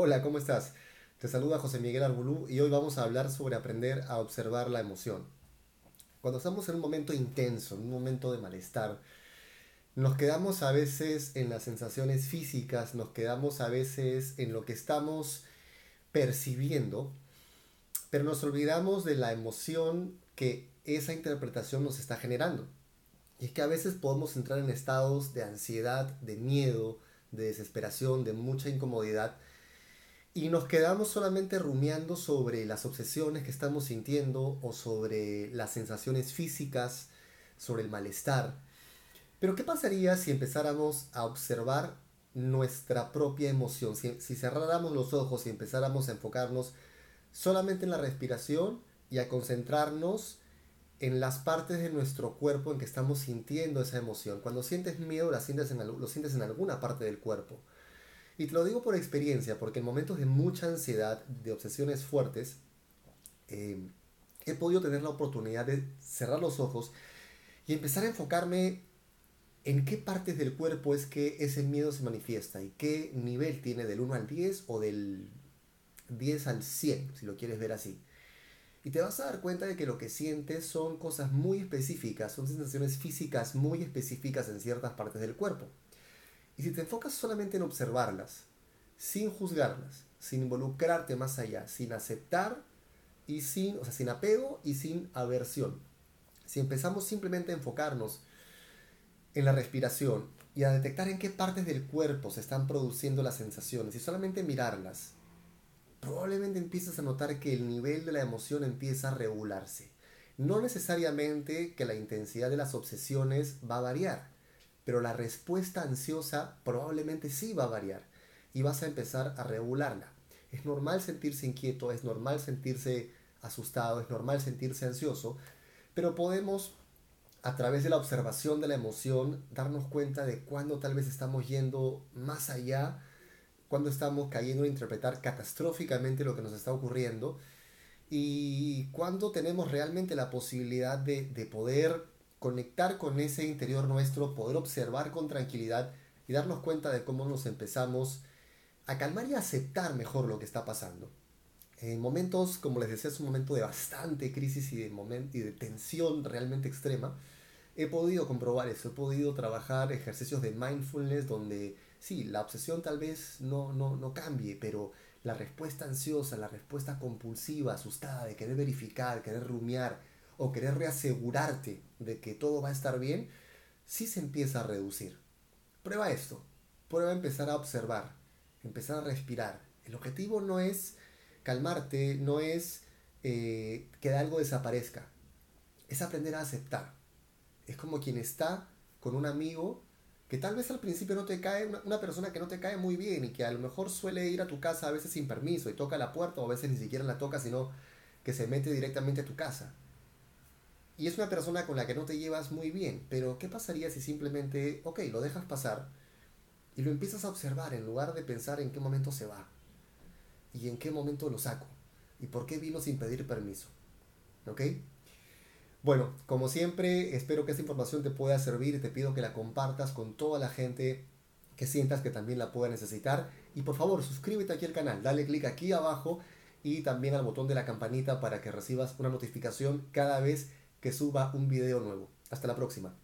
Hola, ¿cómo estás? Te saluda José Miguel Arbulú y hoy vamos a hablar sobre aprender a observar la emoción. Cuando estamos en un momento intenso, en un momento de malestar, nos quedamos a veces en las sensaciones físicas, nos quedamos a veces en lo que estamos percibiendo, pero nos olvidamos de la emoción que esa interpretación nos está generando. Y es que a veces podemos entrar en estados de ansiedad, de miedo, de desesperación, de mucha incomodidad, y nos quedamos solamente rumiando sobre las obsesiones que estamos sintiendo o sobre las sensaciones físicas, sobre el malestar. Pero ¿qué pasaría si empezáramos a observar nuestra propia emoción? Si, cerráramos los ojos y empezáramos a enfocarnos solamente en la respiración y a concentrarnos en las partes de nuestro cuerpo en que estamos sintiendo esa emoción. Cuando sientes miedo, la sientes en, lo sientes en alguna parte del cuerpo. Y te lo digo por experiencia, porque en momentos de mucha ansiedad, de obsesiones fuertes, eh, he podido tener la oportunidad de cerrar los ojos y empezar a enfocarme en qué partes del cuerpo es que ese miedo se manifiesta y qué nivel tiene del 1 al 10 o del 10 al 100, si lo quieres ver así. Y te vas a dar cuenta de que lo que sientes son cosas muy específicas, son sensaciones físicas muy específicas en ciertas partes del cuerpo. Y si te enfocas solamente en observarlas, sin juzgarlas, sin involucrarte más allá, sin aceptar y sin, o sea, sin apego y sin aversión. Si empezamos simplemente a enfocarnos en la respiración y a detectar en qué partes del cuerpo se están produciendo las sensaciones y solamente mirarlas, probablemente empiezas a notar que el nivel de la emoción empieza a regularse. No necesariamente que la intensidad de las obsesiones va a variar, pero la respuesta ansiosa probablemente sí va a variar y vas a empezar a regularla. Es normal sentirse inquieto, es normal sentirse asustado, es normal sentirse ansioso, pero podemos a través de la observación de la emoción darnos cuenta de cuándo tal vez estamos yendo más allá cuando estamos cayendo en interpretar catastróficamente lo que nos está ocurriendo y cuando tenemos realmente la posibilidad de, de poder conectar con ese interior nuestro, poder observar con tranquilidad y darnos cuenta de cómo nos empezamos a calmar y a aceptar mejor lo que está pasando. En momentos, como les decía, es un momento de bastante crisis y de, y de tensión realmente extrema, he podido comprobar eso, he podido trabajar ejercicios de mindfulness donde sí, la obsesión tal vez no, no, no cambie, pero la respuesta ansiosa, la respuesta compulsiva, asustada, de querer verificar, querer rumiar o querer reasegurarte de que todo va a estar bien, sí se empieza a reducir. Prueba esto, prueba empezar a observar, empezar a respirar. El objetivo no es calmarte, no es eh, que algo desaparezca, es aprender a aceptar. Es como quien está con un amigo que tal vez al principio no te cae, una, persona que no te cae muy bien y que a lo mejor suele ir a tu casa a veces sin permiso y toca la puerta o a veces ni siquiera la toca, sino que se mete directamente a tu casa. Y es una persona con la que no te llevas muy bien, pero ¿qué pasaría si simplemente, ok, lo dejas pasar y lo empiezas a observar en lugar de pensar en qué momento se va y en qué momento lo saco y por qué vino sin pedir permiso? ¿Ok? Bueno, como siempre, espero que esta información te pueda servir y te pido que la compartas con toda la gente que sientas que también la pueda necesitar. Y por favor, suscríbete aquí al canal, dale clic aquí abajo y también al botón de la campanita para que recibas una notificación cada vez que suba un video nuevo. Hasta la próxima.